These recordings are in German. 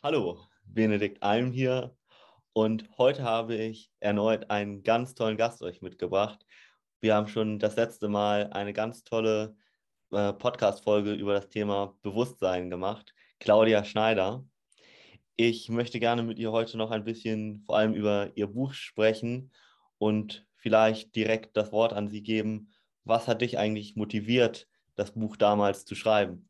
Hallo, Benedikt Alm hier und heute habe ich erneut einen ganz tollen Gast euch mitgebracht. Wir haben schon das letzte Mal eine ganz tolle äh, Podcast-Folge über das Thema Bewusstsein gemacht. Claudia Schneider. Ich möchte gerne mit ihr heute noch ein bisschen vor allem über ihr Buch sprechen und vielleicht direkt das Wort an sie geben. Was hat dich eigentlich motiviert, das Buch damals zu schreiben?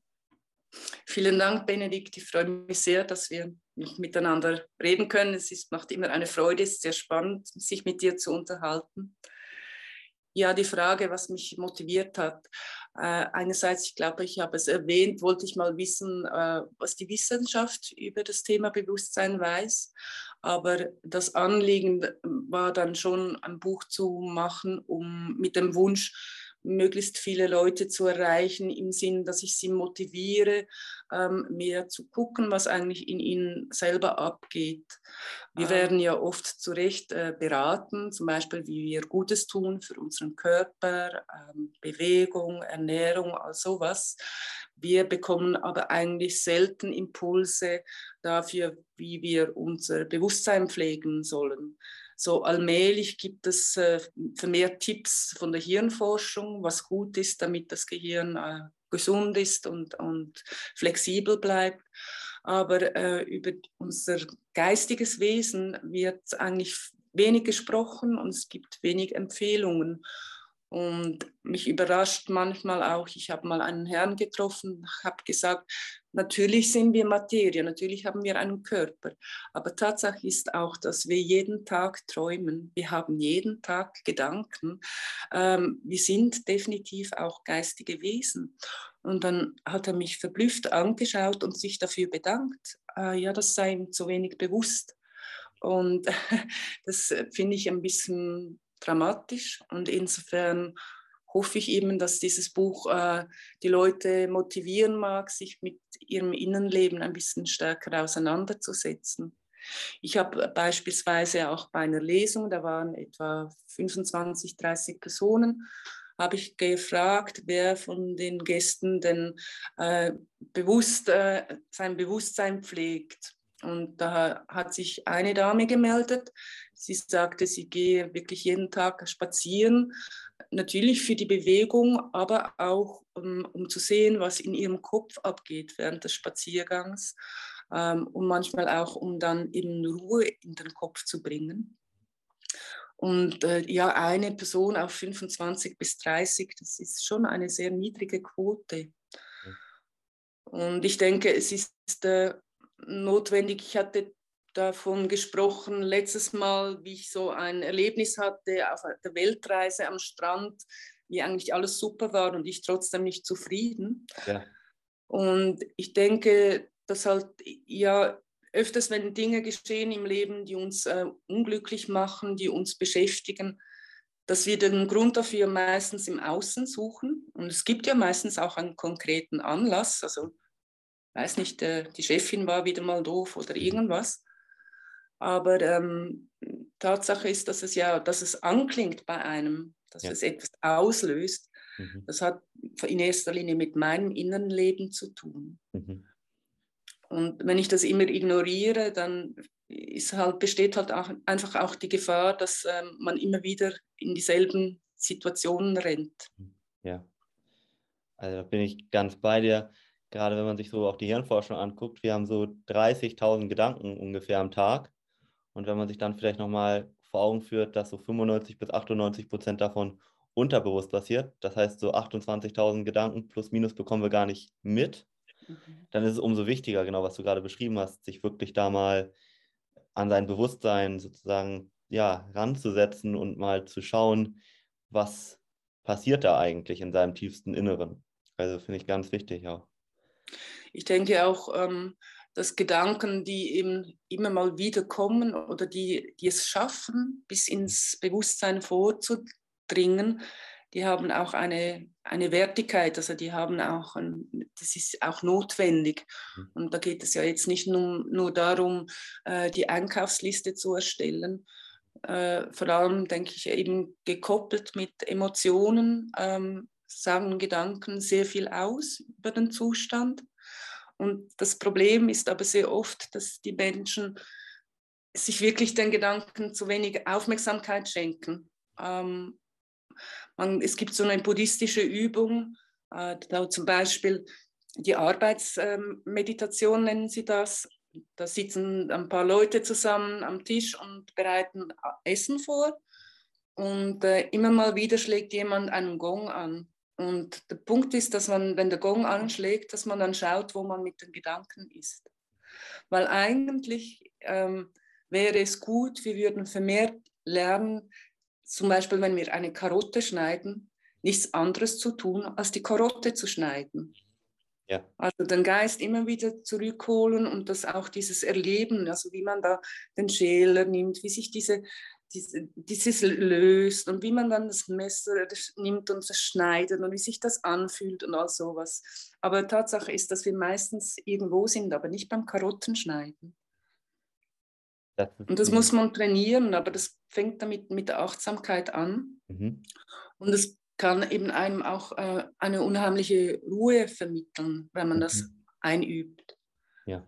Vielen Dank, Benedikt. Ich freue mich sehr, dass wir miteinander reden können. Es ist, macht immer eine Freude, es ist sehr spannend, sich mit dir zu unterhalten. Ja, die Frage, was mich motiviert hat. Äh, einerseits, ich glaube, ich habe es erwähnt, wollte ich mal wissen, äh, was die Wissenschaft über das Thema Bewusstsein weiß. Aber das Anliegen war dann schon, ein Buch zu machen, um mit dem Wunsch, möglichst viele Leute zu erreichen, im Sinn, dass ich sie motiviere, ähm, mehr zu gucken, was eigentlich in ihnen selber abgeht. Wir ah. werden ja oft zu Recht äh, beraten, zum Beispiel, wie wir Gutes tun für unseren Körper, ähm, Bewegung, Ernährung, all sowas. Wir bekommen aber eigentlich selten Impulse dafür, wie wir unser Bewusstsein pflegen sollen. So allmählich gibt es äh, vermehrt Tipps von der Hirnforschung, was gut ist, damit das Gehirn äh, gesund ist und, und flexibel bleibt. Aber äh, über unser geistiges Wesen wird eigentlich wenig gesprochen und es gibt wenig Empfehlungen. Und mich überrascht manchmal auch, ich habe mal einen Herrn getroffen, habe gesagt, natürlich sind wir Materie, natürlich haben wir einen Körper, aber Tatsache ist auch, dass wir jeden Tag träumen, wir haben jeden Tag Gedanken, ähm, wir sind definitiv auch geistige Wesen. Und dann hat er mich verblüfft angeschaut und sich dafür bedankt, äh, ja, das sei ihm zu wenig bewusst. Und das finde ich ein bisschen dramatisch. Und insofern hoffe ich eben, dass dieses Buch äh, die Leute motivieren mag, sich mit ihrem Innenleben ein bisschen stärker auseinanderzusetzen. Ich habe beispielsweise auch bei einer Lesung, da waren etwa 25, 30 Personen, habe ich gefragt, wer von den Gästen denn äh, bewusst äh, sein Bewusstsein pflegt. Und da hat sich eine Dame gemeldet. Sie sagte, sie gehe wirklich jeden Tag spazieren, natürlich für die Bewegung, aber auch um, um zu sehen, was in ihrem Kopf abgeht während des Spaziergangs ähm, und manchmal auch, um dann eben Ruhe in den Kopf zu bringen. Und äh, ja, eine Person auf 25 bis 30, das ist schon eine sehr niedrige Quote. Und ich denke, es ist äh, notwendig. Ich hatte davon gesprochen letztes Mal, wie ich so ein Erlebnis hatte auf der Weltreise am Strand, wie eigentlich alles super war und ich trotzdem nicht zufrieden. Ja. Und ich denke, dass halt ja öfters, wenn Dinge geschehen im Leben, die uns äh, unglücklich machen, die uns beschäftigen, dass wir den Grund dafür meistens im Außen suchen. Und es gibt ja meistens auch einen konkreten Anlass. Also weiß nicht, äh, die Chefin war wieder mal doof oder mhm. irgendwas. Aber ähm, Tatsache ist, dass es ja, dass es anklingt bei einem, dass ja. es etwas auslöst. Mhm. Das hat in erster Linie mit meinem inneren Leben zu tun. Mhm. Und wenn ich das immer ignoriere, dann ist halt, besteht halt auch einfach auch die Gefahr, dass ähm, man immer wieder in dieselben Situationen rennt. Ja, also da bin ich ganz bei dir gerade wenn man sich so auch die Hirnforschung anguckt, wir haben so 30.000 Gedanken ungefähr am Tag. Und wenn man sich dann vielleicht nochmal vor Augen führt, dass so 95 bis 98 Prozent davon unterbewusst passiert, das heißt so 28.000 Gedanken plus minus bekommen wir gar nicht mit, mhm. dann ist es umso wichtiger, genau was du gerade beschrieben hast, sich wirklich da mal an sein Bewusstsein sozusagen ja, ranzusetzen und mal zu schauen, was passiert da eigentlich in seinem tiefsten Inneren. Also finde ich ganz wichtig auch. Ich denke auch, ähm, dass Gedanken, die eben immer mal wieder kommen oder die, die es schaffen, bis ins Bewusstsein vorzudringen, die haben auch eine, eine Wertigkeit, also die haben auch, ein, das ist auch notwendig. Mhm. Und da geht es ja jetzt nicht nur, nur darum, äh, die Einkaufsliste zu erstellen, äh, vor allem denke ich eben gekoppelt mit Emotionen, ähm, sagen Gedanken sehr viel aus über den Zustand. Und das Problem ist aber sehr oft, dass die Menschen sich wirklich den Gedanken zu wenig Aufmerksamkeit schenken. Ähm, man, es gibt so eine buddhistische Übung, äh, da zum Beispiel die Arbeitsmeditation nennen sie das. Da sitzen ein paar Leute zusammen am Tisch und bereiten Essen vor. Und äh, immer mal wieder schlägt jemand einen Gong an. Und der Punkt ist, dass man, wenn der Gong anschlägt, dass man dann schaut, wo man mit den Gedanken ist. Weil eigentlich ähm, wäre es gut, wir würden vermehrt lernen, zum Beispiel, wenn wir eine Karotte schneiden, nichts anderes zu tun, als die Karotte zu schneiden. Ja. Also den Geist immer wieder zurückholen und das auch dieses Erleben, also wie man da den Schäler nimmt, wie sich diese, diese, dieses löst und wie man dann das Messer nimmt und das schneidet und wie sich das anfühlt und all sowas. Aber Tatsache ist, dass wir meistens irgendwo sind, aber nicht beim Karottenschneiden. Das und das muss man trainieren, aber das fängt damit mit der Achtsamkeit an. Mhm. Und es kann eben einem auch äh, eine unheimliche Ruhe vermitteln, wenn man das mhm. einübt. Ja.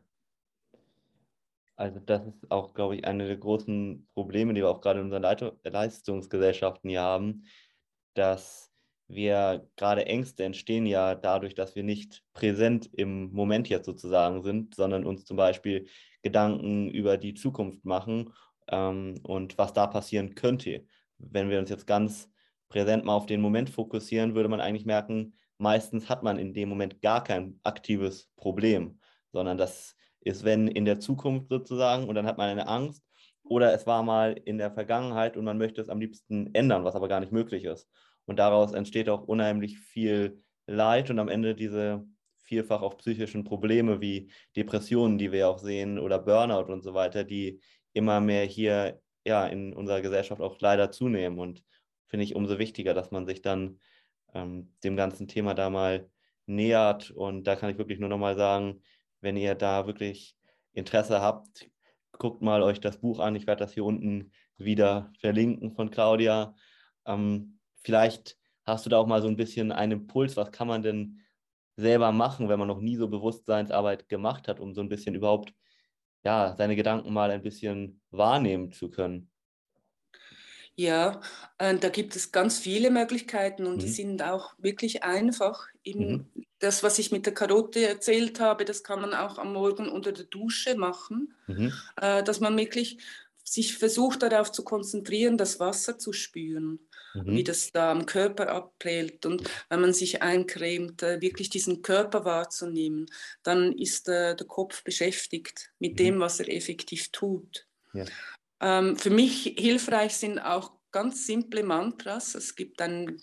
Also das ist auch, glaube ich, eine der großen Probleme, die wir auch gerade in unseren Leit Leistungsgesellschaften hier haben, dass wir gerade Ängste entstehen ja dadurch, dass wir nicht präsent im Moment jetzt sozusagen sind, sondern uns zum Beispiel Gedanken über die Zukunft machen ähm, und was da passieren könnte. Wenn wir uns jetzt ganz präsent mal auf den Moment fokussieren, würde man eigentlich merken, meistens hat man in dem Moment gar kein aktives Problem, sondern das ist, wenn in der Zukunft sozusagen und dann hat man eine Angst oder es war mal in der Vergangenheit und man möchte es am liebsten ändern, was aber gar nicht möglich ist. Und daraus entsteht auch unheimlich viel Leid und am Ende diese vielfach auch psychischen Probleme wie Depressionen, die wir auch sehen, oder Burnout und so weiter, die immer mehr hier ja, in unserer Gesellschaft auch leider zunehmen. Und finde ich umso wichtiger, dass man sich dann ähm, dem ganzen Thema da mal nähert. Und da kann ich wirklich nur nochmal sagen, wenn ihr da wirklich Interesse habt, guckt mal euch das Buch an. Ich werde das hier unten wieder verlinken von Claudia. Ähm, vielleicht hast du da auch mal so ein bisschen einen Impuls, was kann man denn selber machen, wenn man noch nie so Bewusstseinsarbeit gemacht hat, um so ein bisschen überhaupt ja, seine Gedanken mal ein bisschen wahrnehmen zu können? Ja, äh, da gibt es ganz viele Möglichkeiten und mhm. die sind auch wirklich einfach. Mhm. das, was ich mit der Karotte erzählt habe, das kann man auch am Morgen unter der Dusche machen, mhm. äh, dass man wirklich sich versucht darauf zu konzentrieren, das Wasser zu spüren mhm. wie das da am Körper abprellt. Und wenn man sich eincremt, äh, wirklich diesen Körper wahrzunehmen, dann ist der Kopf beschäftigt mit mhm. dem, was er effektiv tut. Ja. Ähm, für mich hilfreich sind auch ganz simple Mantras. Es gibt ein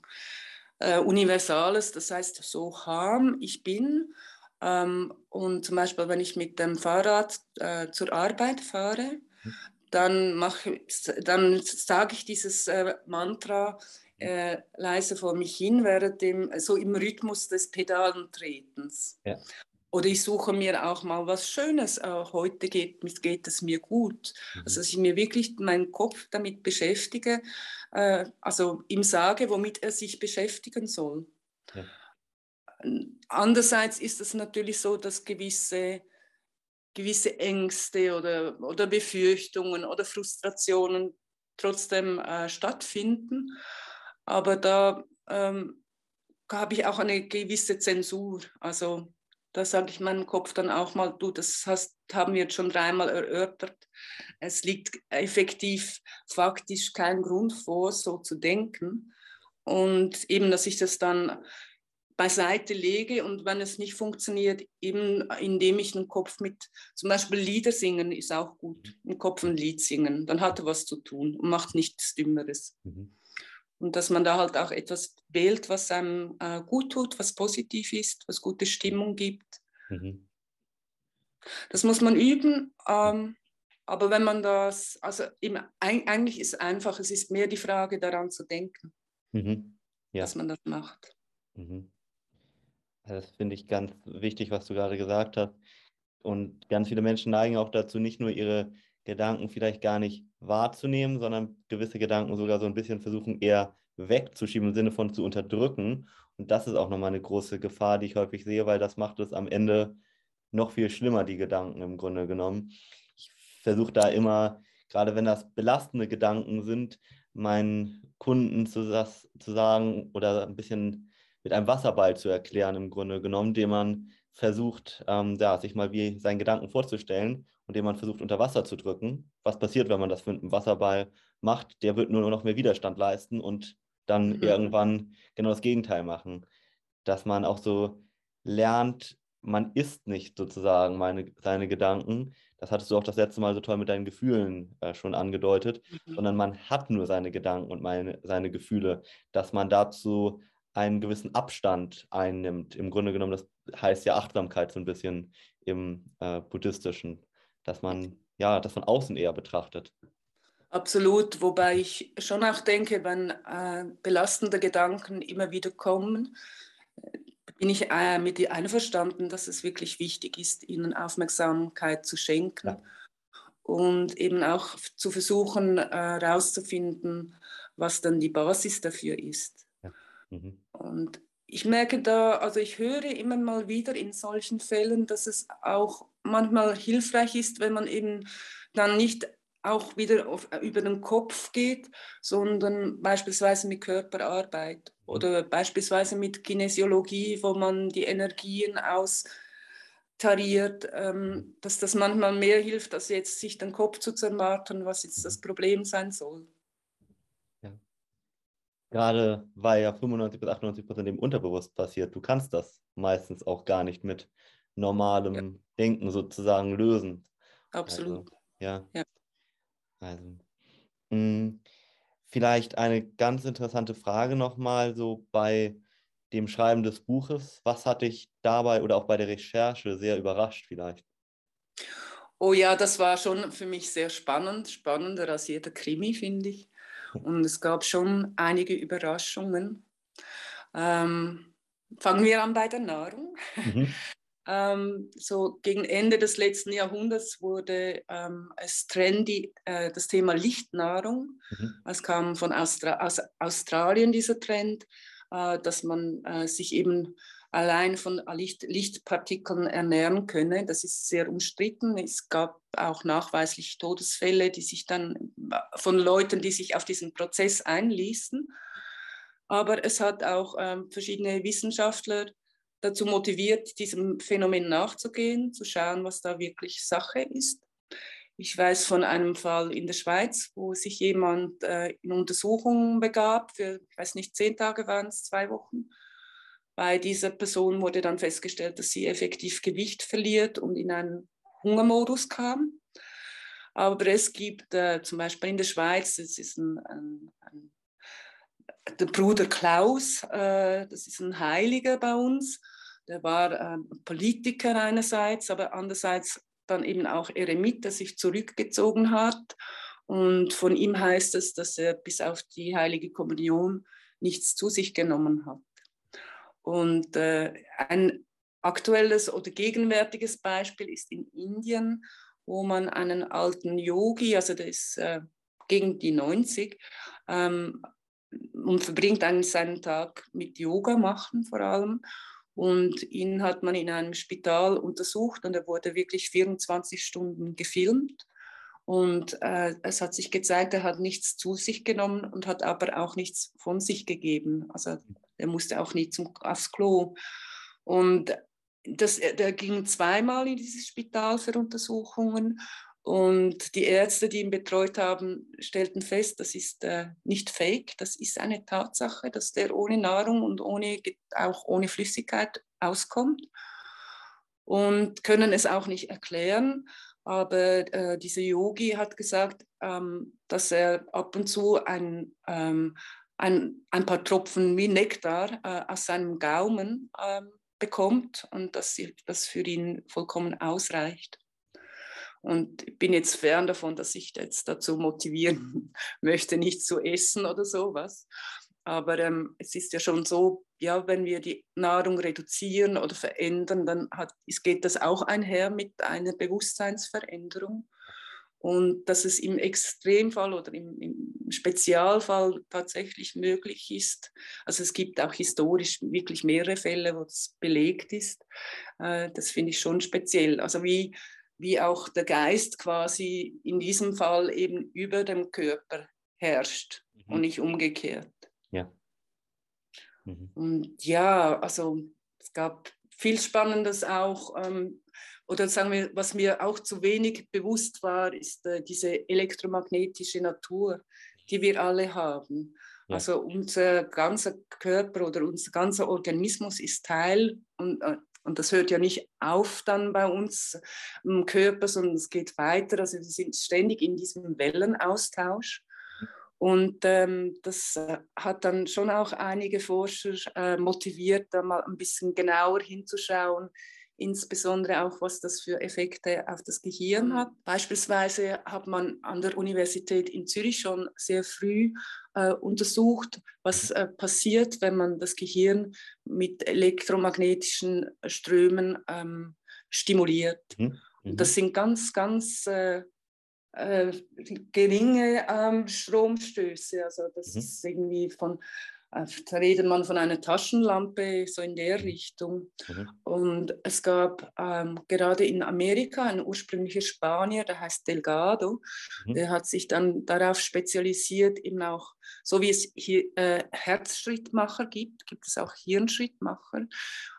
äh, universales, das heißt so harm, ich bin. Ähm, und zum Beispiel, wenn ich mit dem Fahrrad äh, zur Arbeit fahre, mhm dann, mache, dann sage ich dieses äh, Mantra äh, leise vor mich hin, während dem, so im Rhythmus des Pedalentretens. Ja. Oder ich suche mir auch mal was Schönes. Äh, heute geht, geht es mir gut. Mhm. Also, dass ich mir wirklich meinen Kopf damit beschäftige, äh, also ihm sage, womit er sich beschäftigen soll. Ja. Andererseits ist es natürlich so, dass gewisse gewisse Ängste oder, oder Befürchtungen oder Frustrationen trotzdem äh, stattfinden. Aber da ähm, habe ich auch eine gewisse Zensur. Also da sage ich meinem Kopf dann auch mal, du, das hast, haben wir jetzt schon dreimal erörtert. Es liegt effektiv faktisch kein Grund vor, so zu denken. Und eben, dass ich das dann beiseite lege und wenn es nicht funktioniert, eben indem ich den Kopf mit, zum Beispiel Lieder singen ist auch gut, im Kopf ein Lied singen, dann hat er was zu tun und macht nichts Dümmeres. Mhm. Und dass man da halt auch etwas wählt, was einem äh, gut tut, was positiv ist, was gute Stimmung gibt. Mhm. Das muss man üben, ähm, aber wenn man das, also eben, eigentlich ist es einfach, es ist mehr die Frage daran zu denken, mhm. ja. dass man das macht. Mhm. Das finde ich ganz wichtig, was du gerade gesagt hast. Und ganz viele Menschen neigen auch dazu, nicht nur ihre Gedanken vielleicht gar nicht wahrzunehmen, sondern gewisse Gedanken sogar so ein bisschen versuchen, eher wegzuschieben im Sinne von zu unterdrücken. Und das ist auch nochmal eine große Gefahr, die ich häufig sehe, weil das macht es am Ende noch viel schlimmer, die Gedanken im Grunde genommen. Ich versuche da immer, gerade wenn das belastende Gedanken sind, meinen Kunden zu, das, zu sagen oder ein bisschen mit einem Wasserball zu erklären, im Grunde genommen, den man versucht, ähm, ja, sich mal wie seinen Gedanken vorzustellen und den man versucht unter Wasser zu drücken. Was passiert, wenn man das mit einem Wasserball macht? Der wird nur noch mehr Widerstand leisten und dann mhm. irgendwann genau das Gegenteil machen. Dass man auch so lernt, man ist nicht sozusagen meine, seine Gedanken. Das hattest du auch das letzte Mal so toll mit deinen Gefühlen äh, schon angedeutet, mhm. sondern man hat nur seine Gedanken und meine, seine Gefühle, dass man dazu einen gewissen Abstand einnimmt. Im Grunde genommen, das heißt ja Achtsamkeit so ein bisschen im äh, buddhistischen, dass man ja das von außen eher betrachtet. Absolut, wobei ich schon auch denke, wenn äh, belastende Gedanken immer wieder kommen, bin ich äh, mit dir einverstanden, dass es wirklich wichtig ist, ihnen Aufmerksamkeit zu schenken ja. und eben auch zu versuchen herauszufinden, äh, was dann die Basis dafür ist. Mhm. Und ich merke da, also ich höre immer mal wieder in solchen Fällen, dass es auch manchmal hilfreich ist, wenn man eben dann nicht auch wieder auf, über den Kopf geht, sondern beispielsweise mit Körperarbeit oder beispielsweise mit Kinesiologie, wo man die Energien austariert, ähm, dass das manchmal mehr hilft, als jetzt sich den Kopf zu zermartern, was jetzt das. Problem sein soll. Gerade weil ja 95 bis 98 Prozent im Unterbewusst passiert. Du kannst das meistens auch gar nicht mit normalem ja. Denken sozusagen lösen. Absolut. Also, ja. ja. Also, mh, hm, vielleicht eine ganz interessante Frage nochmal so bei dem Schreiben des Buches. Was hat dich dabei oder auch bei der Recherche sehr überrascht vielleicht? Oh ja, das war schon für mich sehr spannend, spannender als jeder Krimi, finde ich. Und es gab schon einige Überraschungen. Ähm, fangen wir an bei der Nahrung. Mhm. ähm, so gegen Ende des letzten Jahrhunderts wurde ähm, es trendy, äh, das Thema Lichtnahrung. Mhm. Es kam von Austra aus Australien dieser Trend, äh, dass man äh, sich eben allein von Licht, Lichtpartikeln ernähren könne. Das ist sehr umstritten. Es gab auch nachweislich Todesfälle, die sich dann von Leuten, die sich auf diesen Prozess einließen. Aber es hat auch ähm, verschiedene Wissenschaftler dazu motiviert, diesem Phänomen nachzugehen, zu schauen, was da wirklich Sache ist. Ich weiß von einem Fall in der Schweiz, wo sich jemand äh, in Untersuchungen begab, für, ich weiß nicht, zehn Tage waren es, zwei Wochen, bei dieser Person wurde dann festgestellt, dass sie effektiv Gewicht verliert und in einen Hungermodus kam. Aber es gibt äh, zum Beispiel in der Schweiz, das ist ein, ein, ein der Bruder Klaus, äh, das ist ein Heiliger bei uns. Der war äh, Politiker einerseits, aber andererseits dann eben auch Eremit, der sich zurückgezogen hat. Und von ihm heißt es, dass er bis auf die heilige Kommunion nichts zu sich genommen hat. Und äh, ein aktuelles oder gegenwärtiges Beispiel ist in Indien, wo man einen alten Yogi, also der ist äh, gegen die 90, ähm, und verbringt eigentlich seinen Tag mit Yoga machen vor allem. Und ihn hat man in einem Spital untersucht und er wurde wirklich 24 Stunden gefilmt. Und äh, es hat sich gezeigt, er hat nichts zu sich genommen und hat aber auch nichts von sich gegeben. Also der musste auch nie zum, aufs Klo. Und das, der ging zweimal in dieses Spital für Untersuchungen. Und die Ärzte, die ihn betreut haben, stellten fest, das ist äh, nicht fake, das ist eine Tatsache, dass der ohne Nahrung und ohne, auch ohne Flüssigkeit auskommt und können es auch nicht erklären. Aber äh, dieser Yogi hat gesagt, ähm, dass er ab und zu ein, ähm, ein, ein paar Tropfen wie Nektar äh, aus seinem Gaumen äh, bekommt und dass das für ihn vollkommen ausreicht. Und ich bin jetzt fern davon, dass ich jetzt dazu motivieren möchte, nicht zu essen oder sowas. Aber ähm, es ist ja schon so, ja, wenn wir die Nahrung reduzieren oder verändern, dann hat, geht das auch einher mit einer Bewusstseinsveränderung. Und dass es im Extremfall oder im, im, Spezialfall tatsächlich möglich ist. Also es gibt auch historisch wirklich mehrere Fälle, wo es belegt ist. Äh, das finde ich schon speziell. Also wie, wie auch der Geist quasi in diesem Fall eben über dem Körper herrscht mhm. und nicht umgekehrt. Ja. Mhm. Und ja, also es gab viel Spannendes auch. Ähm, oder sagen wir, was mir auch zu wenig bewusst war, ist äh, diese elektromagnetische Natur, die wir alle haben. Ja. Also unser ganzer Körper oder unser ganzer Organismus ist Teil und, äh, und das hört ja nicht auf dann bei uns im Körper, sondern es geht weiter. Also wir sind ständig in diesem Wellenaustausch. Und ähm, das äh, hat dann schon auch einige Forscher äh, motiviert, da mal ein bisschen genauer hinzuschauen, insbesondere auch, was das für Effekte auf das Gehirn hat. Beispielsweise hat man an der Universität in Zürich schon sehr früh äh, untersucht, was äh, passiert, wenn man das Gehirn mit elektromagnetischen Strömen ähm, stimuliert. Mhm. Mhm. Das sind ganz, ganz äh, äh geringe ähm, Stromstöße. Also das mhm. ist irgendwie von da redet man von einer Taschenlampe, so in der. Richtung. Mhm. Und es gab ähm, gerade in Amerika einen ursprünglichen Spanier, der heißt Delgado, mhm. der hat sich dann darauf spezialisiert, eben auch, so wie es hier äh, Herzschrittmacher gibt, gibt es auch Hirnschrittmacher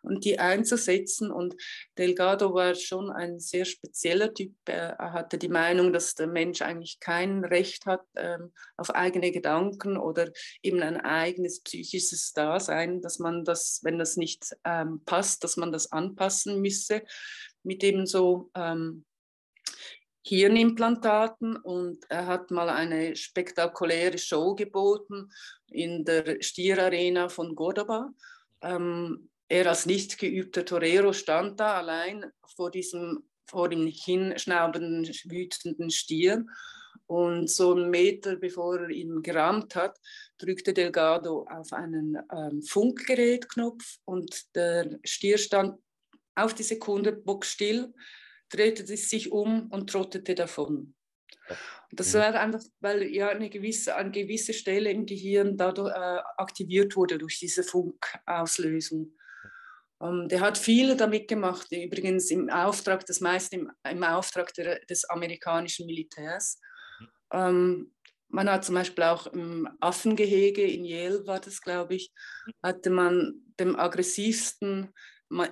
und die einzusetzen. Und Delgado war schon ein sehr spezieller Typ. Er hatte die Meinung, dass der Mensch eigentlich kein Recht hat ähm, auf eigene Gedanken oder eben ein eigenes psychisches Dasein, dass man das, wenn das nicht ähm, passt, dass man das anpassen müsse mit eben so ähm, Hirnimplantaten und er hat mal eine spektakuläre Show geboten in der Stierarena von Gordoba. Ähm, er als nicht geübter Torero stand da allein vor diesem vor dem hinschnaubenden, wütenden Stier und so einen Meter bevor er ihn gerammt hat, drückte Delgado auf einen ähm, Funkgerätknopf und der Stier stand auf die Sekunde bockstill, drehte sich um und trottete davon. Und das war einfach, weil ja eine gewisse, eine gewisse Stelle im Gehirn dadurch äh, aktiviert wurde durch diese Funkauslösung. Ähm, der hat viel damit gemacht, übrigens im Auftrag, das meiste im, im Auftrag der, des amerikanischen Militärs. Ähm, man hat zum Beispiel auch im Affengehege in Yale, war das, glaube ich, hatte man dem aggressivsten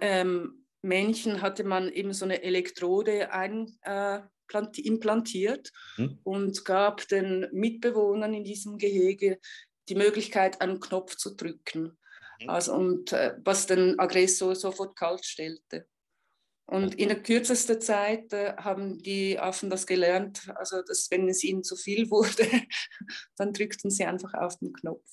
ähm, Männchen hatte man eben so eine Elektrode ein, äh, implantiert mhm. und gab den Mitbewohnern in diesem Gehege die Möglichkeit, einen Knopf zu drücken. Mhm. Also, und äh, was den Aggressor sofort kalt stellte. Und in der kürzesten Zeit äh, haben die Affen das gelernt, also dass wenn es ihnen zu viel wurde, dann drückten sie einfach auf den Knopf.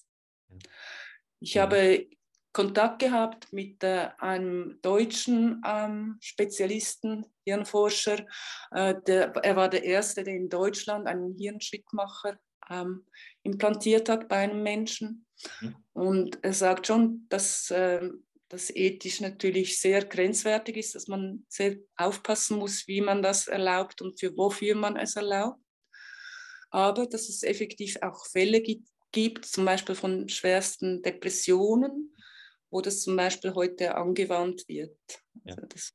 Ich habe Kontakt gehabt mit äh, einem deutschen ähm, Spezialisten, Hirnforscher. Äh, der, er war der Erste, der in Deutschland einen Hirnschrittmacher ähm, implantiert hat bei einem Menschen. Mhm. Und er sagt schon, dass ähm, das ethisch natürlich sehr grenzwertig ist, dass man sehr aufpassen muss, wie man das erlaubt und für wofür man es erlaubt. Aber dass es effektiv auch Fälle gibt, gibt zum Beispiel von schwersten Depressionen, wo das zum Beispiel heute angewandt wird. Ja. Also das,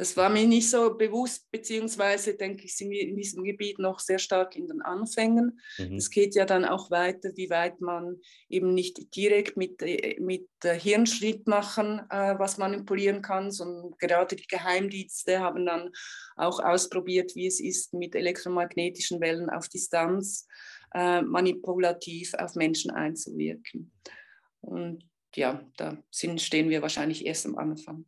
das war mir nicht so bewusst, beziehungsweise denke ich, sind wir in diesem Gebiet noch sehr stark in den Anfängen. Mhm. Es geht ja dann auch weiter, wie weit man eben nicht direkt mit, mit Hirnschrittmachern äh, was manipulieren kann, sondern gerade die Geheimdienste haben dann auch ausprobiert, wie es ist, mit elektromagnetischen Wellen auf Distanz äh, manipulativ auf Menschen einzuwirken. Und ja, da sind, stehen wir wahrscheinlich erst am Anfang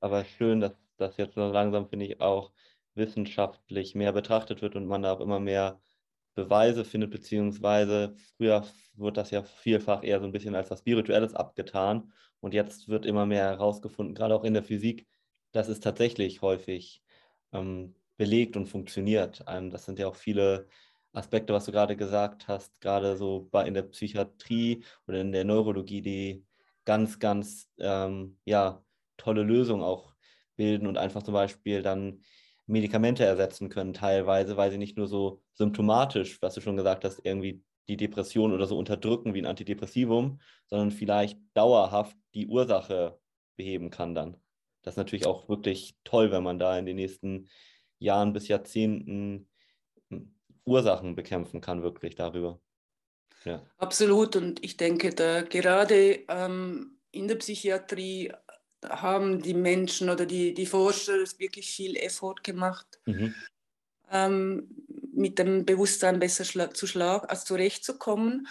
aber schön, dass das jetzt so langsam, finde ich, auch wissenschaftlich mehr betrachtet wird und man da auch immer mehr Beweise findet, beziehungsweise früher wird das ja vielfach eher so ein bisschen als was Spirituelles abgetan und jetzt wird immer mehr herausgefunden, gerade auch in der Physik, dass es tatsächlich häufig ähm, belegt und funktioniert. Ähm, das sind ja auch viele Aspekte, was du gerade gesagt hast, gerade so bei, in der Psychiatrie oder in der Neurologie, die ganz, ganz ähm, ja, tolle Lösungen auch bilden und einfach zum Beispiel dann Medikamente ersetzen können, teilweise, weil sie nicht nur so symptomatisch, was du schon gesagt hast, irgendwie die Depression oder so unterdrücken wie ein Antidepressivum, sondern vielleicht dauerhaft die Ursache beheben kann dann. Das ist natürlich auch wirklich toll, wenn man da in den nächsten Jahren bis Jahrzehnten hm, Ursachen bekämpfen kann, wirklich darüber. Ja. Absolut. Und ich denke, da gerade ähm, in der Psychiatrie haben die Menschen oder die, die Forscher wirklich viel Effort gemacht, mhm. ähm, mit dem Bewusstsein besser schla zu Schlag, also zurechtzukommen.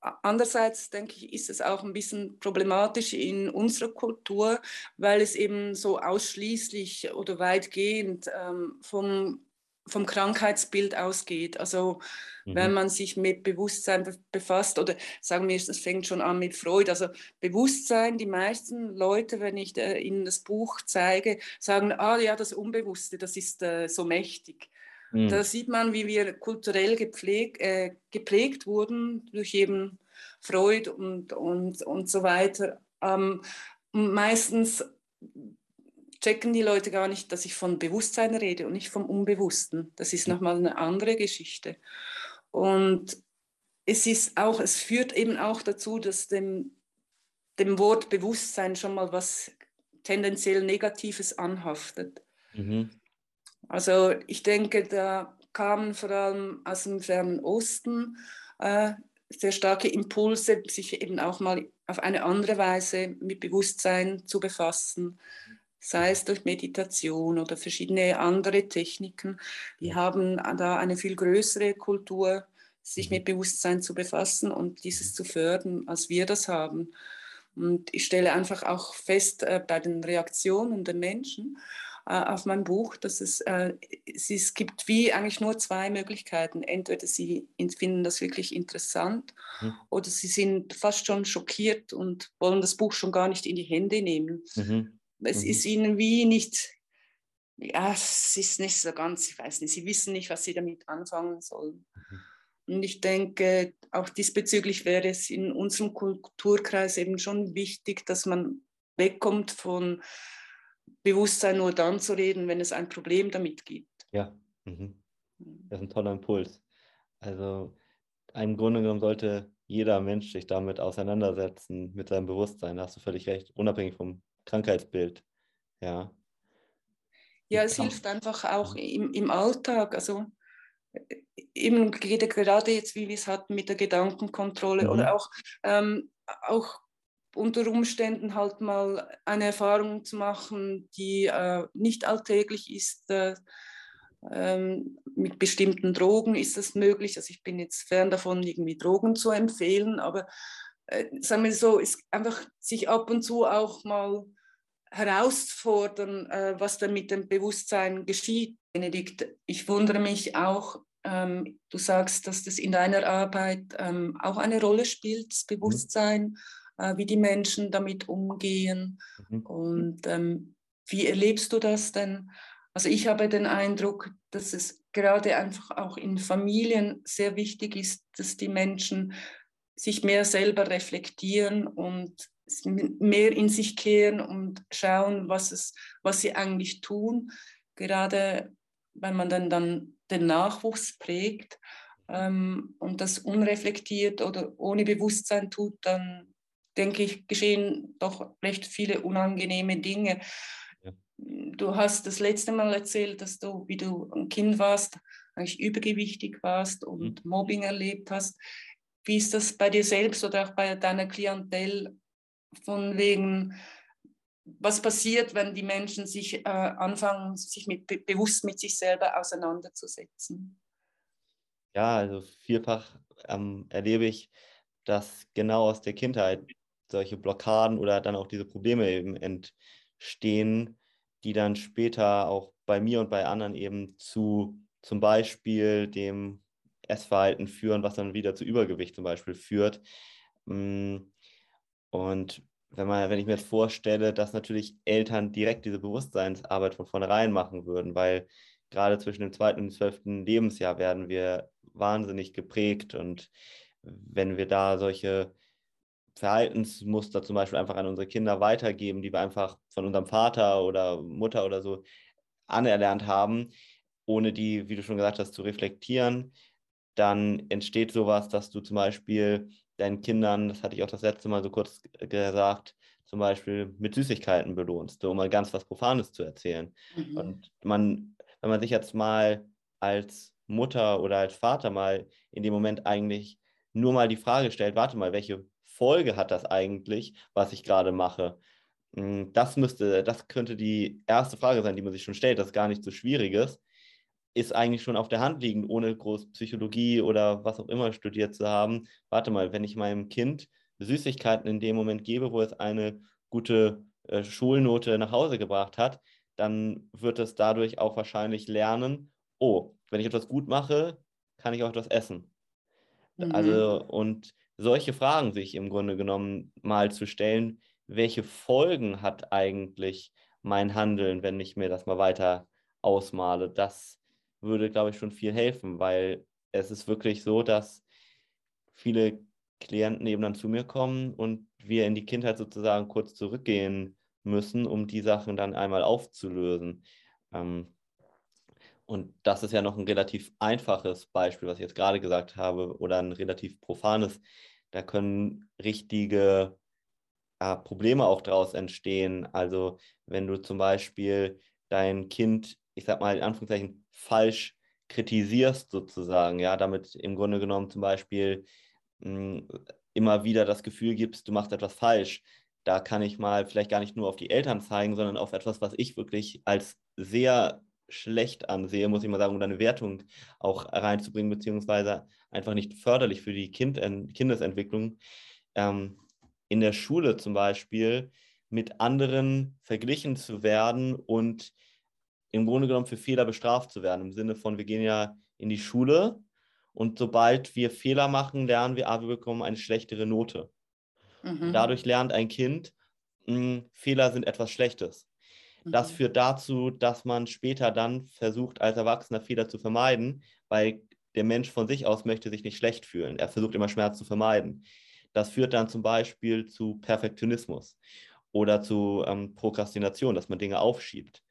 Andererseits denke ich, ist es auch ein bisschen problematisch in unserer Kultur, weil es eben so ausschließlich oder weitgehend ähm, vom vom Krankheitsbild ausgeht. Also mhm. wenn man sich mit Bewusstsein befasst oder sagen wir, es fängt schon an mit Freud. Also Bewusstsein, die meisten Leute, wenn ich äh, ihnen das Buch zeige, sagen, ah ja, das Unbewusste, das ist äh, so mächtig. Mhm. Da sieht man, wie wir kulturell gepflegt, äh, geprägt wurden durch eben Freud und, und, und so weiter. Ähm, meistens checken die Leute gar nicht, dass ich von Bewusstsein rede und nicht vom Unbewussten. Das ist nochmal eine andere Geschichte. Und es ist auch, es führt eben auch dazu, dass dem, dem Wort Bewusstsein schon mal was tendenziell Negatives anhaftet. Mhm. Also ich denke, da kamen vor allem aus dem Fernen Osten äh, sehr starke Impulse, sich eben auch mal auf eine andere Weise mit Bewusstsein zu befassen sei es durch Meditation oder verschiedene andere Techniken. Die haben da eine viel größere Kultur, sich mhm. mit Bewusstsein zu befassen und dieses zu fördern, als wir das haben. Und ich stelle einfach auch fest äh, bei den Reaktionen der Menschen äh, auf mein Buch, dass es, äh, es gibt wie eigentlich nur zwei Möglichkeiten. Entweder sie finden das wirklich interessant mhm. oder sie sind fast schon schockiert und wollen das Buch schon gar nicht in die Hände nehmen. Mhm. Es mhm. ist ihnen wie nicht, ja, es ist nicht so ganz, ich weiß nicht, sie wissen nicht, was sie damit anfangen sollen. Mhm. Und ich denke, auch diesbezüglich wäre es in unserem Kulturkreis eben schon wichtig, dass man wegkommt von Bewusstsein nur dann zu reden, wenn es ein Problem damit gibt. Ja, mhm. mhm. das ist ein toller Impuls. Also im Grunde genommen sollte jeder Mensch sich damit auseinandersetzen, mit seinem Bewusstsein. Da hast du völlig recht, unabhängig vom Krankheitsbild. Ja. Ja, es hilft einfach auch im, im Alltag. Also eben gerade jetzt, wie wir es hatten mit der Gedankenkontrolle mhm. oder auch, ähm, auch unter Umständen halt mal eine Erfahrung zu machen, die äh, nicht alltäglich ist. Äh, ähm, mit bestimmten Drogen ist das möglich. Also ich bin jetzt fern davon, irgendwie Drogen zu empfehlen, aber äh, sagen wir so, ist einfach sich ab und zu auch mal herausfordern, äh, was da mit dem Bewusstsein geschieht. Benedikt, ich wundere mich auch, ähm, du sagst, dass das in deiner Arbeit ähm, auch eine Rolle spielt, das mhm. Bewusstsein, mhm. äh, wie die Menschen damit umgehen. Mhm. Und ähm, wie erlebst du das denn? Also ich habe den Eindruck, dass es gerade einfach auch in Familien sehr wichtig ist, dass die Menschen sich mehr selber reflektieren und mehr in sich kehren und schauen, was, es, was sie eigentlich tun. Gerade wenn man dann, dann den Nachwuchs prägt ähm, und das unreflektiert oder ohne Bewusstsein tut, dann denke ich, geschehen doch recht viele unangenehme Dinge. Ja. Du hast das letzte Mal erzählt, dass du, wie du ein Kind warst, eigentlich übergewichtig warst und mhm. Mobbing erlebt hast. Wie ist das bei dir selbst oder auch bei deiner Klientel von wegen, was passiert, wenn die Menschen sich äh, anfangen, sich mit, bewusst mit sich selber auseinanderzusetzen? Ja, also vielfach ähm, erlebe ich, dass genau aus der Kindheit solche Blockaden oder dann auch diese Probleme eben entstehen, die dann später auch bei mir und bei anderen eben zu zum Beispiel dem Essverhalten führen, was dann wieder zu Übergewicht zum Beispiel führt. Mm, und wenn, man, wenn ich mir jetzt vorstelle, dass natürlich Eltern direkt diese Bewusstseinsarbeit von vornherein machen würden, weil gerade zwischen dem zweiten und zwölften Lebensjahr werden wir wahnsinnig geprägt. Und wenn wir da solche Verhaltensmuster zum Beispiel einfach an unsere Kinder weitergeben, die wir einfach von unserem Vater oder Mutter oder so anerlernt haben, ohne die, wie du schon gesagt hast, zu reflektieren, dann entsteht sowas, dass du zum Beispiel deinen Kindern, das hatte ich auch das letzte Mal so kurz gesagt, zum Beispiel mit Süßigkeiten belohnst, um mal ganz was Profanes zu erzählen. Mhm. Und man, wenn man sich jetzt mal als Mutter oder als Vater mal in dem Moment eigentlich nur mal die Frage stellt, warte mal, welche Folge hat das eigentlich, was ich gerade mache? Hm, das müsste, das könnte die erste Frage sein, die man sich schon stellt, das ist gar nicht so schwieriges, ist eigentlich schon auf der Hand liegend, ohne groß Psychologie oder was auch immer studiert zu haben. Warte mal, wenn ich meinem Kind Süßigkeiten in dem Moment gebe, wo es eine gute äh, Schulnote nach Hause gebracht hat, dann wird es dadurch auch wahrscheinlich lernen, oh, wenn ich etwas gut mache, kann ich auch etwas essen. Mhm. Also, und solche Fragen sich im Grunde genommen mal zu stellen, welche Folgen hat eigentlich mein Handeln, wenn ich mir das mal weiter ausmale, das würde, glaube ich, schon viel helfen, weil es ist wirklich so, dass viele Klienten eben dann zu mir kommen und wir in die Kindheit sozusagen kurz zurückgehen müssen, um die Sachen dann einmal aufzulösen. Ähm, und das ist ja noch ein relativ einfaches Beispiel, was ich jetzt gerade gesagt habe, oder ein relativ profanes. Da können richtige ja, Probleme auch daraus entstehen. Also wenn du zum Beispiel dein Kind, ich sag mal in Anführungszeichen, falsch kritisierst sozusagen, ja, damit im Grunde genommen zum Beispiel mh, hm, immer wieder das Gefühl gibst, du machst etwas falsch, da kann ich mal vielleicht gar nicht nur auf die Eltern zeigen, sondern auf etwas, was ich wirklich als sehr schlecht ansehe, muss ich mal sagen, um eine Wertung auch reinzubringen, beziehungsweise einfach nicht förderlich für die kind Kindesentwicklung. Ähm, in der Schule zum Beispiel mit anderen verglichen zu werden und im Grunde genommen für Fehler bestraft zu werden. Im Sinne von, wir gehen ja in die Schule und sobald wir Fehler machen, lernen wir, ah, wir bekommen eine schlechtere Note. Mhm. Dadurch lernt ein Kind, mh, hm, Fehler sind etwas Schlechtes. Das mhm. führt dazu, dass man später dann versucht, als Erwachsener Fehler zu vermeiden, weil der Mensch von sich aus möchte sich nicht schlecht fühlen. Er versucht immer Schmerz zu vermeiden. Das führt dann zum Beispiel zu Perfektionismus oder zu ähm, Prokrastination, dass man Dinge aufschiebt.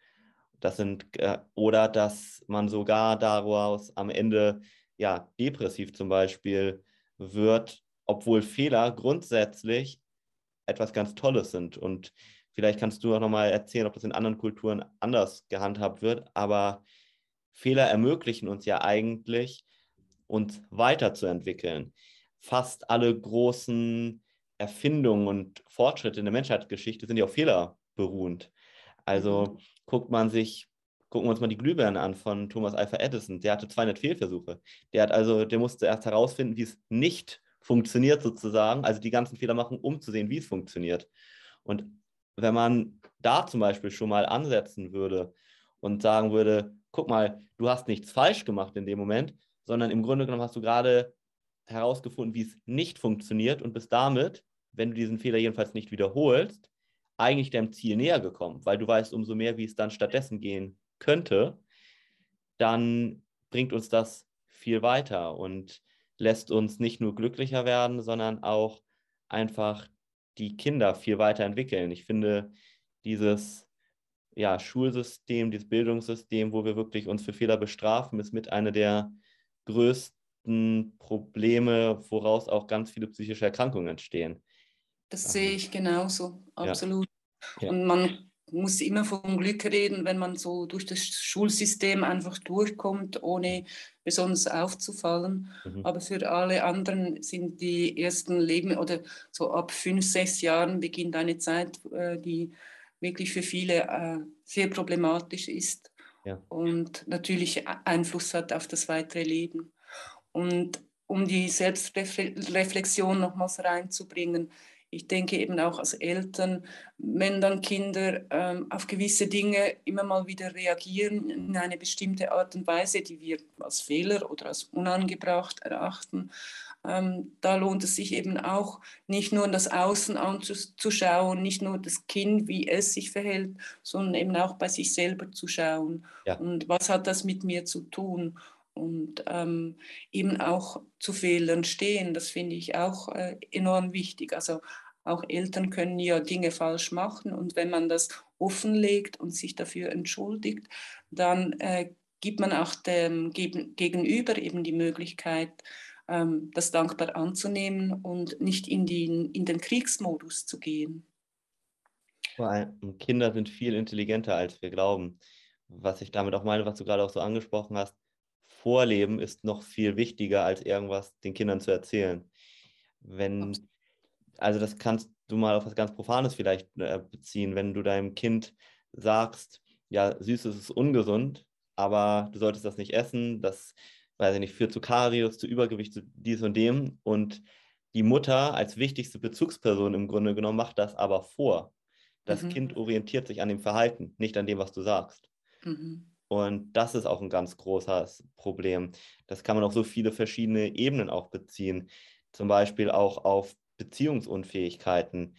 Das sind, äh, oder dass man sogar daraus am Ende ja, depressiv zum Beispiel wird, obwohl Fehler grundsätzlich etwas ganz Tolles sind. Und vielleicht kannst du auch nochmal erzählen, ob das in anderen Kulturen anders gehandhabt wird. Aber Fehler ermöglichen uns ja eigentlich, uns weiterzuentwickeln. Fast alle großen Erfindungen und Fortschritte in der Menschheitsgeschichte sind ja auf Fehler beruhend. Also mhm. guckt man sich Gucken wir uns mal die Glühbirne an von Thomas Alpha Edison. Der hatte 200 Fehlversuche. Der hat also, der musste erst herausfinden, wie es nicht funktioniert sozusagen, also die ganzen Fehler machen, um zu sehen, wie es funktioniert. Und wenn man da zum Beispiel schon mal ansetzen würde und sagen würde, guck mal, du hast nichts falsch gemacht in dem Moment, sondern im Grunde genommen hast du gerade herausgefunden, wie es nicht funktioniert und bist damit, wenn du diesen Fehler jedenfalls nicht wiederholst, eigentlich deinem Ziel näher gekommen, weil du weißt umso mehr, wie es dann stattdessen gehen könnte, dann bringt uns das viel weiter und lässt uns nicht nur glücklicher werden, sondern auch einfach die Kinder viel weiterentwickeln. Ich finde, dieses ja, Schulsystem, dieses Bildungssystem, wo wir wirklich uns für Fehler bestrafen, ist mit einer der größten Probleme, woraus auch ganz viele psychische Erkrankungen entstehen. Das sehe ich genauso, absolut. Ja. Ja. Und man muss immer vom Glück reden, wenn man so durch das Schulsystem einfach durchkommt, ohne besonders aufzufallen. Mhm. Aber für alle anderen sind die ersten Leben oder so ab fünf, sechs Jahren beginnt eine Zeit, äh, die wirklich für viele äh, sehr problematisch ist ja. und natürlich Einfluss hat auf das weitere Leben. Und um die Selbstreflexion nochmals reinzubringen, ich denke eben auch als Eltern, wenn dann Kinder ähm, auf gewisse Dinge immer mal wieder reagieren in eine bestimmte Art und Weise, die wir als Fehler oder als unangebracht erachten, ähm, da lohnt es sich eben auch nicht nur das Außen anzuschauen, nicht nur das Kind, wie es sich verhält, sondern eben auch bei sich selber zu schauen. Ja. Und was hat das mit mir zu tun? Und ähm, eben auch zu Fehlern stehen. Das finde ich auch äh, enorm wichtig. Also auch Eltern können ja Dinge falsch machen und wenn man das offenlegt und sich dafür entschuldigt, dann äh, gibt man auch dem Gegenüber eben die Möglichkeit, ähm, das dankbar anzunehmen und nicht in, die, in den Kriegsmodus zu gehen. Kinder sind viel intelligenter, als wir glauben. Was ich damit auch meine, was du gerade auch so angesprochen hast, Vorleben ist noch viel wichtiger, als irgendwas den Kindern zu erzählen. Wenn, also das kannst du mal auf was ganz Profanes vielleicht äh, beziehen, wenn du deinem Kind sagst, ja, Süßes ist ungesund, aber du solltest das nicht essen, das, weiß ich nicht, führt zu Karies, zu Übergewicht, zu dies und dem und die Mutter als wichtigste Bezugsperson im Grunde genommen macht das aber vor. Das mhm. Kind orientiert sich an dem Verhalten, nicht an dem, was du sagst. Mhm. Und das ist auch ein ganz großes Problem. Das kann man auf so viele verschiedene Ebenen auch beziehen. Zum Beispiel auch auf Beziehungsunfähigkeiten.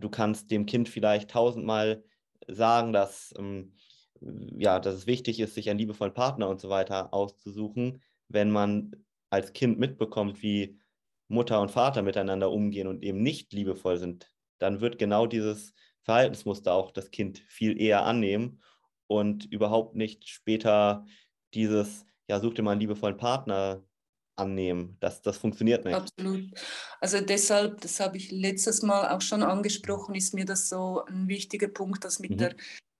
Du kannst dem Kind vielleicht tausendmal sagen, dass, ähm, ja, dass es wichtig ist, sich einen liebevollen Partner und so weiter auszusuchen, wenn man als Kind mitbekommt, wie Mutter und Vater miteinander umgehen und eben nicht liebevoll sind, dann wird genau dieses Verhaltensmuster auch das Kind viel eher annehmen und überhaupt nicht später dieses, ja, such dir mal einen liebevollen Partner annehmen. Das, das funktioniert nicht. Absolut. Also deshalb, das habe ich letztes Mal auch schon angesprochen, ist mir das so ein wichtiger Punkt, das mit mhm. der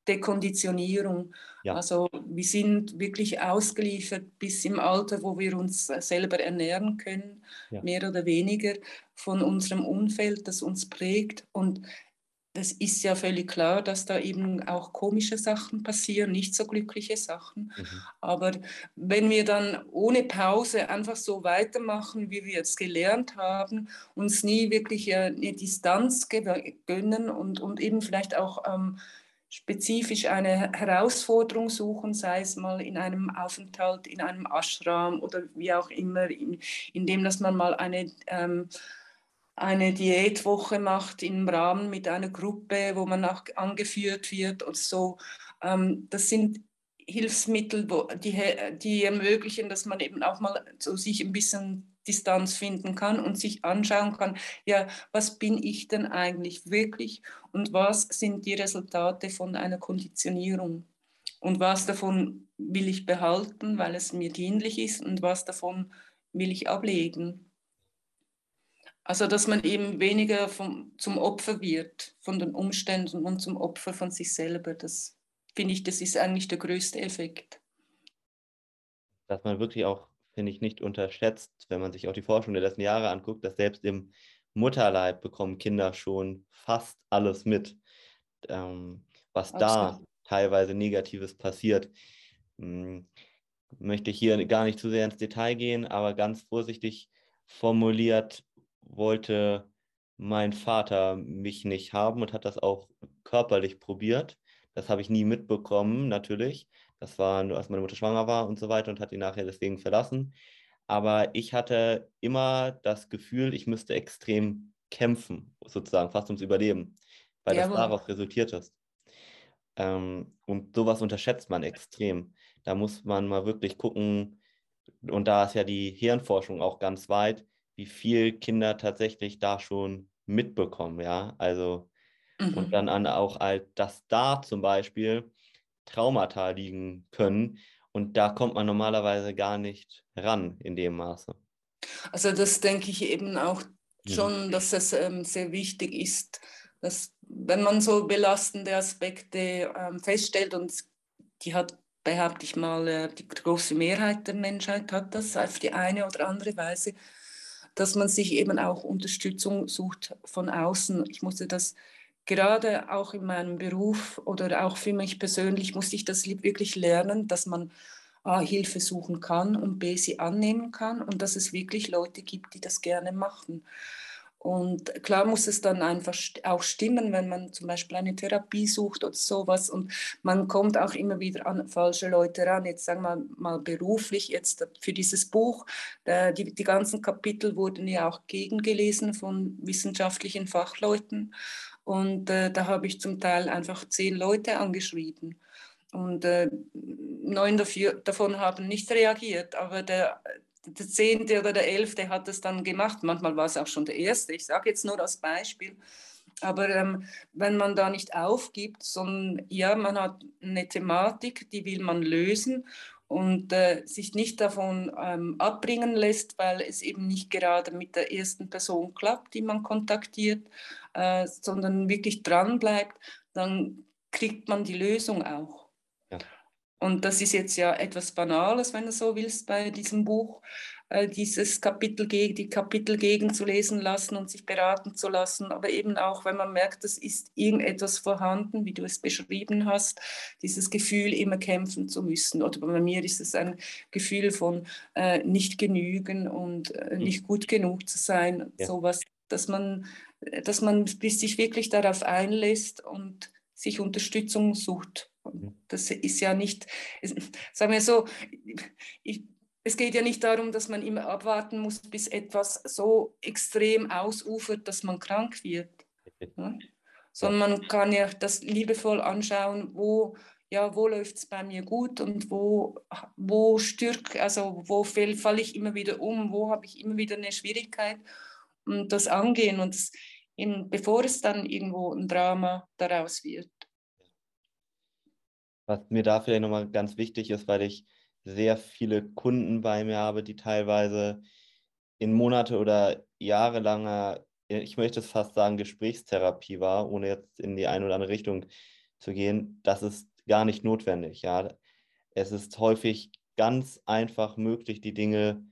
Dekonditionierung. Ja. Also wir sind wirklich ausgeliefert bis im Alter, wo wir uns selber ernähren können, ja. mehr oder weniger von unserem Umfeld, das uns prägt. Und das ist ja völlig klar, dass da eben auch komische Sachen passieren, nicht so glückliche Sachen. Mhm. Aber wenn wir dann ohne Pause einfach so weitermachen, wie wir es gelernt haben, uns nie wirklich eine Distanz gönnen und, und eben vielleicht auch ähm, spezifisch eine Herausforderung suchen, sei es mal in einem Aufenthalt, in einem Ashram oder wie auch immer, in, indem dass man mal eine... Ähm, eine Diätwoche macht im Rahmen mit einer Gruppe, wo man auch angeführt wird und so. Ähm, das sind Hilfsmittel, die, die ermöglichen, dass man eben auch mal so sich ein bisschen Distanz finden kann und sich anschauen kann, ja, was bin ich denn eigentlich wirklich und was sind die Resultate von einer Konditionierung und was davon will ich behalten, weil es mir dienlich ist und was davon will ich ablegen. Also, dass man eben weniger vom, zum Opfer wird von den Umständen und zum Opfer von sich selber. Das finde ich, das ist eigentlich der größte Effekt. Dass man wirklich auch, finde ich, nicht unterschätzt, wenn man sich auch die Forschung der letzten Jahre anguckt, dass selbst im Mutterleib bekommen Kinder schon fast alles mit, ähm, was Absolut. da teilweise Negatives passiert. Hm, möchte ich hier gar nicht zu sehr ins Detail gehen, aber ganz vorsichtig formuliert, wollte mein Vater mich nicht haben und hat das auch körperlich probiert. Das habe ich nie mitbekommen, natürlich. Das war als meine Mutter schwanger war und so weiter und hat ihn nachher deswegen verlassen. Aber ich hatte immer das Gefühl, ich müsste extrem kämpfen, sozusagen, fast ums Überleben, weil Jawohl. das daraus resultiert ist. Ähm, und sowas unterschätzt man extrem. Da muss man mal wirklich gucken, und da ist ja die Hirnforschung auch ganz weit, wie viel Kinder tatsächlich da schon mitbekommen, ja. Also mhm. und dann an auch halt, dass da zum Beispiel Traumata liegen können. Und da kommt man normalerweise gar nicht ran in dem Maße. Also das denke ich eben auch schon, mhm. dass es ähm, sehr wichtig ist, dass wenn man so belastende Aspekte ähm, feststellt und die hat, behaupte ich mal, äh, die große Mehrheit der Menschheit hat das auf die eine oder andere Weise, dass man sich eben auch Unterstützung sucht von außen. Ich musste das gerade auch in meinem Beruf oder auch für mich persönlich, musste ich das wirklich lernen, dass man A, Hilfe suchen kann und B, sie annehmen kann und dass es wirklich Leute gibt, die das gerne machen. Und klar muss es dann einfach auch stimmen, wenn man zum Beispiel eine Therapie sucht oder sowas. Und man kommt auch immer wieder an falsche Leute ran. Jetzt sagen wir mal beruflich, jetzt für dieses Buch. Die, die ganzen Kapitel wurden ja auch gegengelesen von wissenschaftlichen Fachleuten. Und äh, da habe ich zum Teil einfach zehn Leute angeschrieben. Und äh, neun dafür, davon haben nicht reagiert. Aber der, der Zehnte oder der Elfte hat es dann gemacht. Manchmal war es auch schon der Erste. Ich sage jetzt nur als Beispiel. Aber ähm, wenn man da nicht aufgibt, sondern ja, man hat eine Thematik, die will man lösen und äh, sich nicht davon ähm, abbringen lässt, weil es eben nicht gerade mit der ersten Person klappt, die man kontaktiert, äh, sondern wirklich dran bleibt, dann kriegt man die Lösung auch. Ja. Und das ist jetzt ja etwas Banales, wenn du so willst, bei diesem Buch. Äh, dieses Kapitel, die Kapitel gegenzulesen lassen und sich beraten zu lassen, aber eben auch, wenn man merkt, es ist irgendetwas vorhanden, wie du es beschrieben hast, dieses Gefühl, immer kämpfen zu müssen. Oder bei mir ist es ein Gefühl von äh, nicht genügen und äh, hm. nicht gut genug zu sein, ja. sowas, dass man, dass man sich wirklich darauf einlässt und sich Unterstützung sucht. Hm. Das ist ja nicht, sagen wir so, ich, es geht ja nicht darum, dass man immer abwarten muss, bis etwas so extrem ausufert, dass man krank wird. Ja? Sondern man kann ja das liebevoll anschauen, wo, ja, wo läuft es bei mir gut und wo, wo stürk, also wo falle ich immer wieder um, wo habe ich immer wieder eine Schwierigkeit und das angehen und das, in, bevor es dann irgendwo ein Drama daraus wird. Was mir da vielleicht nochmal ganz wichtig ist, weil ich sehr viele Kunden bei mir habe, die teilweise in Monate oder jahrelanger, ich möchte es fast sagen, Gesprächstherapie war, ohne jetzt in die eine oder andere Richtung zu gehen, das ist gar nicht notwendig. Ja. Es ist häufig ganz einfach möglich, die Dinge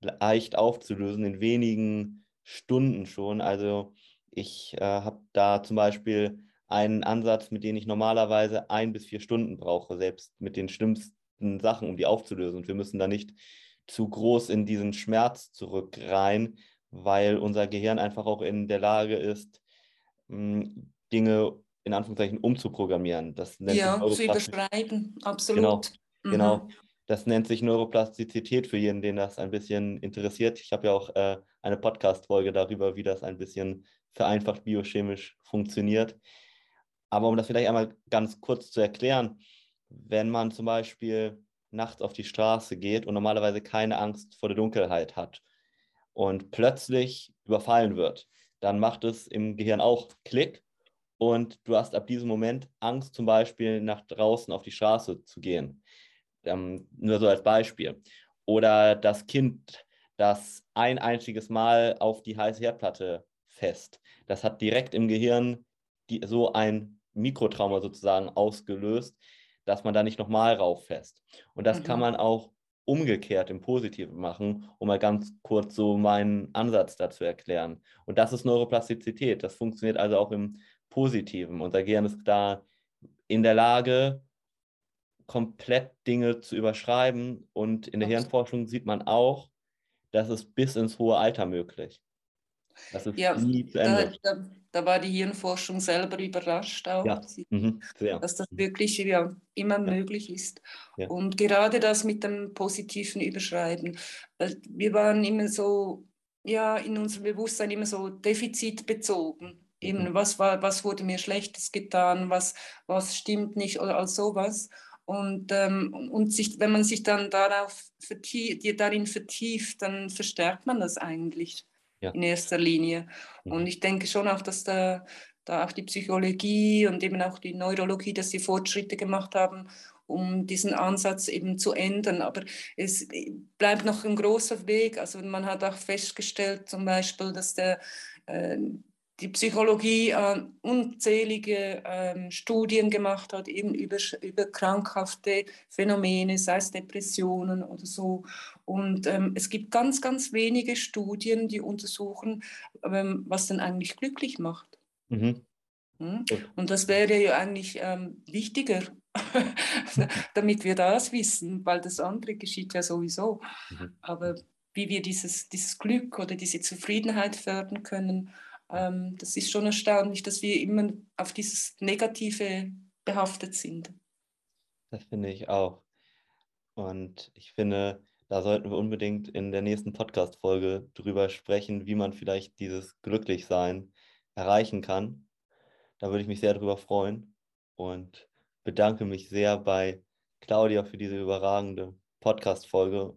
leicht aufzulösen, in wenigen Stunden schon. Also ich äh, habe da zum Beispiel einen Ansatz, mit dem ich normalerweise ein bis vier Stunden brauche, selbst mit den schlimmsten Sachen, um die aufzulösen. Und wir müssen da nicht zu groß in diesen Schmerz zurück rein, weil unser Gehirn einfach auch in der Lage ist, hm, Dinge in Anführungszeichen umzuprogrammieren. Das nennt ja, zu überschreiben, absolut. Genau, mhm. genau. Das nennt sich Neuroplastizität für jeden, den das ein bisschen interessiert. Ich habe ja auch äh, eine Podcast-Folge darüber, wie das ein bisschen vereinfacht biochemisch funktioniert. Aber um das vielleicht einmal ganz kurz zu erklären, wenn man zum Beispiel nachts auf die Straße geht und normalerweise keine Angst vor der Dunkelheit hat und plötzlich überfallen wird, dann macht es im Gehirn auch Klick und du hast ab diesem Moment Angst, zum Beispiel nach draußen auf die Straße zu gehen. Ähm, nur so als Beispiel. Oder das Kind, das ein einziges Mal auf die heiße Herdplatte fest, das hat direkt im Gehirn die, so ein Mikrotrauma sozusagen ausgelöst, dass man da nicht nochmal rauffasst. Und das mhm. kann man auch umgekehrt im Positiven machen, um mal ganz kurz so meinen Ansatz dazu erklären. Und das ist Neuroplastizität. Das funktioniert also auch im Positiven. Unser Gehirn ist da in der Lage, komplett Dinge zu überschreiben. Und in der Hirnforschung sieht man auch, dass es bis ins hohe Alter möglich. Das ist ja, nie zu Ende. Da, da, da war die Hirnforschung selber überrascht auch, ja. mhm. dass das wirklich ja, immer möglich ist. Und gerade das mit dem positiven Überschreiben. Wir waren immer so, ja, in unserem Bewusstsein immer so defizitbezogen. Eben, mhm. was, war, was wurde mir Schlechtes getan, was, was stimmt nicht oder all sowas. Und, ähm, und sich, wenn man sich dann darauf vertieft, darin vertieft, dann verstärkt man das eigentlich ja. in erster Linie. Mhm. Und ich denke schon auch, dass da, da auch die Psychologie und eben auch die Neurologie, dass sie Fortschritte gemacht haben, um diesen Ansatz eben zu ändern. Aber es bleibt noch ein großer Weg. Also man hat auch festgestellt zum Beispiel, dass der, äh, die Psychologie äh, unzählige äh, Studien gemacht hat, eben über, über krankhafte Phänomene, sei es Depressionen oder so. Und ähm, es gibt ganz, ganz wenige Studien, die untersuchen, ähm, was denn eigentlich glücklich macht. Mhm. Hm? Und das wäre ja eigentlich ähm, wichtiger, damit wir das wissen, weil das andere geschieht ja sowieso. Mhm. Aber wie wir dieses, dieses Glück oder diese Zufriedenheit fördern können, ähm, das ist schon erstaunlich, dass wir immer auf dieses Negative behaftet sind. Das finde ich auch. Und ich finde, da sollten wir unbedingt in der nächsten Podcast-Folge drüber sprechen, wie man vielleicht dieses Glücklichsein erreichen kann. Da würde ich mich sehr drüber freuen und bedanke mich sehr bei Claudia für diese überragende Podcast-Folge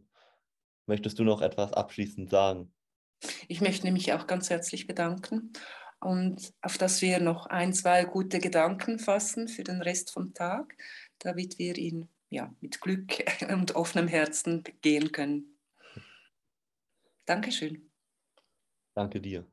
möchtest du noch etwas abschließend sagen? Ich möchte mich auch ganz herzlich bedanken und auf dass wir noch ein, zwei gute Gedanken fassen für den Rest vom Tag, damit wir ihn ja, mit Glück und offenem Herzen gehen können. Dankeschön. Danke dir.